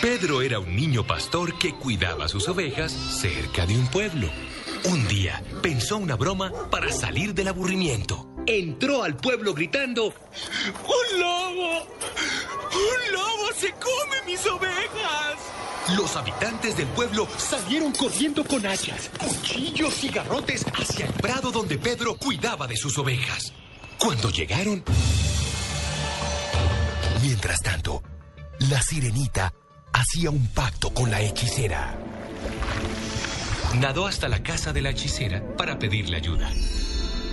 Pedro era un niño pastor que cuidaba sus ovejas cerca de un pueblo. Un día pensó una broma para salir del aburrimiento. Entró al pueblo gritando, ¡Un lobo! ¡Un lobo se come mis ovejas! Los habitantes del pueblo salieron corriendo con hachas, cuchillos y garrotes hacia el prado donde Pedro cuidaba de sus ovejas. Cuando llegaron, Mientras tanto, la sirenita hacía un pacto con la hechicera. nadó hasta la casa de la hechicera para pedirle ayuda.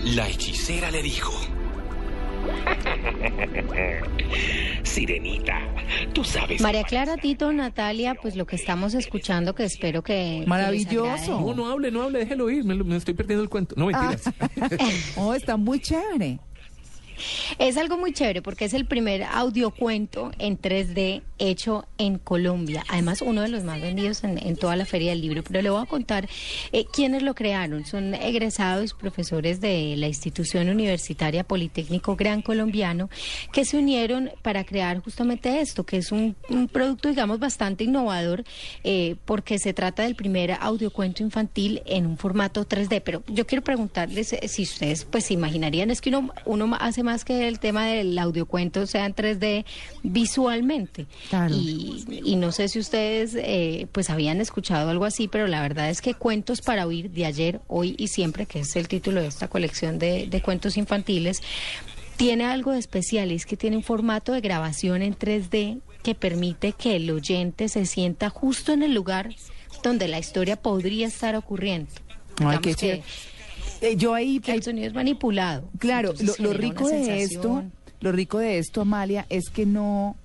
La hechicera le dijo, Sirenita, tú sabes. María Clara, Tito, Natalia, pues lo que estamos escuchando, que espero que. que Maravilloso. agrade. No, no hable, no hable, déjelo ir, me, estoy perdiendo el cuento. No, mentiras. Oh, está muy chévere. Es algo muy chévere porque es el primer audiocuento en 3D hecho en Colombia. Además, uno de los más vendidos en, en toda la Feria del Libro. Pero le voy a contar eh, quiénes lo crearon. Son egresados profesores de la institución universitaria Politécnico Gran Colombiano que se unieron para crear justamente esto, que es un, producto, digamos, bastante innovador eh, porque se trata del primer audiocuento infantil en un formato 3D. Pero yo quiero preguntarles eh, si ustedes pues se imaginarían, es que uno, uno hace más que el tema del audiocuento sea en 3D visualmente. Claro. Y, y no sé si ustedes eh, pues habían escuchado algo así, pero la verdad es que Cuentos para Oír de ayer, hoy y siempre, que es el título de esta colección de, de cuentos infantiles, tiene algo de especial, y es que tiene un formato de grabación en 3D que permite que el oyente se sienta justo en el lugar donde la historia podría estar ocurriendo. Ay, qué que. Eh, yo ahí, que el sonido es manipulado. claro, Entonces lo, rico de esto, lo rico de esto, Amalia, es que no,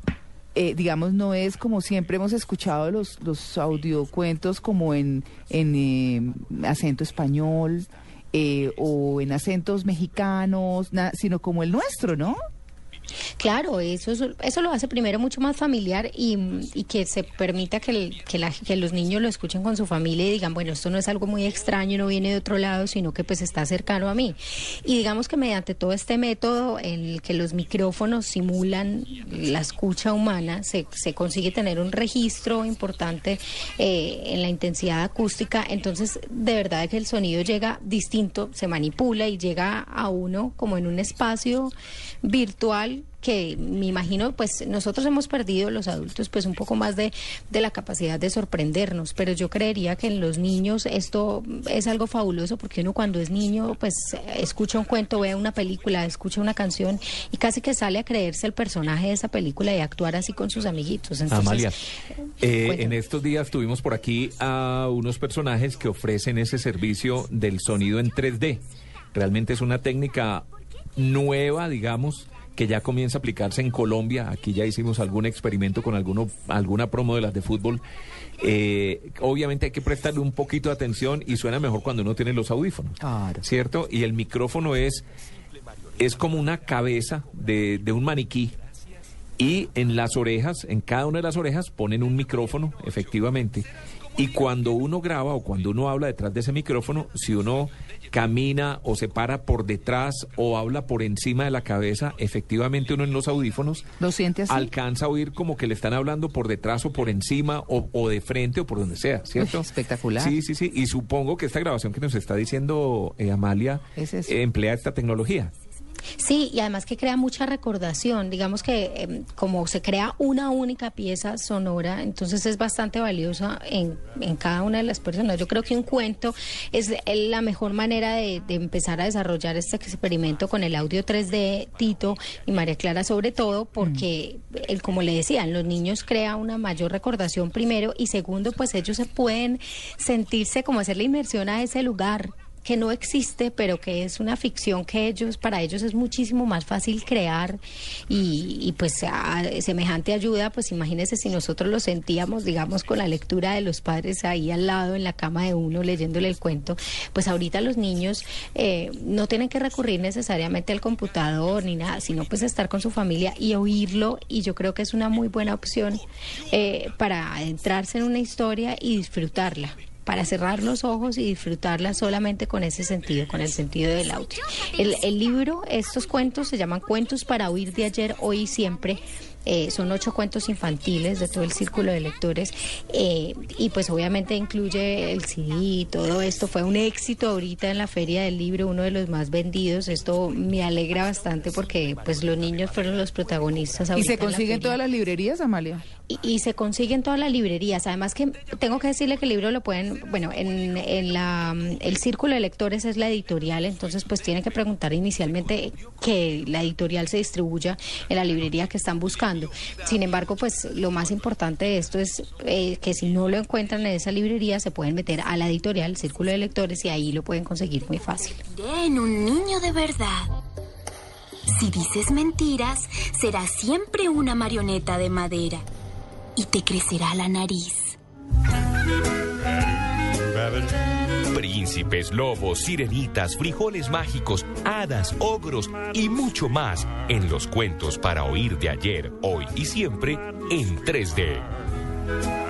eh, digamos, no es como siempre hemos escuchado los, los audiocuentos como en, en eh, acento español eh, o en acentos mexicanos, na- sino como el nuestro, ¿no? Claro, eso, es- eso lo hace primero mucho más familiar y, que se permita que, que, la- que los niños lo escuchen con su familia y digan, bueno, esto no es algo muy extraño, no viene de otro lado, sino que pues está cercano a mí. Y digamos que mediante todo este método en el que los micrófonos simulan la escucha humana, se, se consigue tener un registro importante eh, en la intensidad acústica, entonces de verdad que el sonido llega distinto, se manipula y llega a uno como en un espacio virtual que me imagino, pues nosotros hemos perdido los adultos pues un poco más de, de la capacidad de sorprendernos, pero yo creería que en los niños esto es algo fabuloso porque uno cuando es niño pues escucha un cuento, ve una película, escucha una canción y casi que sale a creerse el personaje de esa película y actuar así con sus amiguitos. Entonces, Amalia, eh, en estos días tuvimos por aquí a unos personajes que ofrecen ese servicio del sonido en 3D. Realmente es una técnica nueva, digamos, que ya comienza a aplicarse en Colombia. Aquí ya hicimos algún experimento con alguno, alguna promo de las de fútbol. Eh, obviamente hay que prestarle un poquito de atención y suena mejor cuando uno tiene los audífonos. Claro. ¿Cierto? Y el micrófono es, es como una cabeza de, de un maniquí. Y en las orejas, en cada una de las orejas, ponen un micrófono, efectivamente. Y cuando uno graba o cuando uno habla detrás de ese micrófono, si uno camina o se para por detrás o habla por encima de la cabeza, efectivamente uno en los audífonos ¿Lo siente así? alcanza a oír como que le están hablando por detrás o por encima o, o de frente o por donde sea, ¿cierto? Uy, espectacular. Sí, sí, sí. Y supongo que esta grabación que nos está diciendo eh, Amalia Es eh, emplea esta tecnología. Sí, y además que crea mucha recordación. Digamos que em, como se crea una única pieza sonora, entonces es bastante valiosa en, en cada una de las personas. Yo creo que un cuento es la mejor manera de, empezar a desarrollar este experimento con el audio 3D, Tito y María Clara, sobre todo porque, el, como le decían, los niños crea una mayor recordación primero y segundo, pues ellos se pueden sentirse como hacer la inmersión a ese lugar que no existe, pero que es una ficción que ellos, para ellos es muchísimo más fácil crear y, y pues semejante ayuda, pues imagínense si nosotros lo sentíamos, digamos, con la lectura de los padres ahí al lado en la cama de uno leyéndole el cuento, pues ahorita los niños eh, no tienen que recurrir necesariamente al computador ni nada, sino pues estar con su familia y oírlo y yo creo que es una muy buena opción eh, para adentrarse en una historia y disfrutarla para cerrar los ojos y disfrutarla solamente con ese sentido, con el sentido del audio. El, el libro, estos cuentos se llaman Cuentos para oír de ayer, hoy y siempre. Eh, son ocho cuentos infantiles de todo el círculo de lectores eh, y pues obviamente incluye el CD y todo esto. Fue un éxito ahorita en la feria del libro, uno de los más vendidos. Esto me alegra bastante porque pues los niños fueron los protagonistas. ¿Y se en la consigue en feria. todas las librerías, Amalia? Y, se consigue en todas las librerías. Además que tengo que decirle que el libro lo pueden, bueno, en, la, el círculo de lectores es la editorial, entonces pues tiene que preguntar inicialmente que la editorial se distribuya en la librería que están buscando. Sin embargo, pues lo más importante de esto es eh, que si no lo encuentran en esa librería se pueden meter a la editorial, círculo de lectores y ahí lo pueden conseguir muy fácil. en un niño de verdad. Si dices mentiras, serás siempre una marioneta de madera y te crecerá la nariz. Príncipes, lobos, sirenitas, frijoles mágicos, hadas, ogros y mucho más en los cuentos para oír de ayer, hoy y siempre en 3D.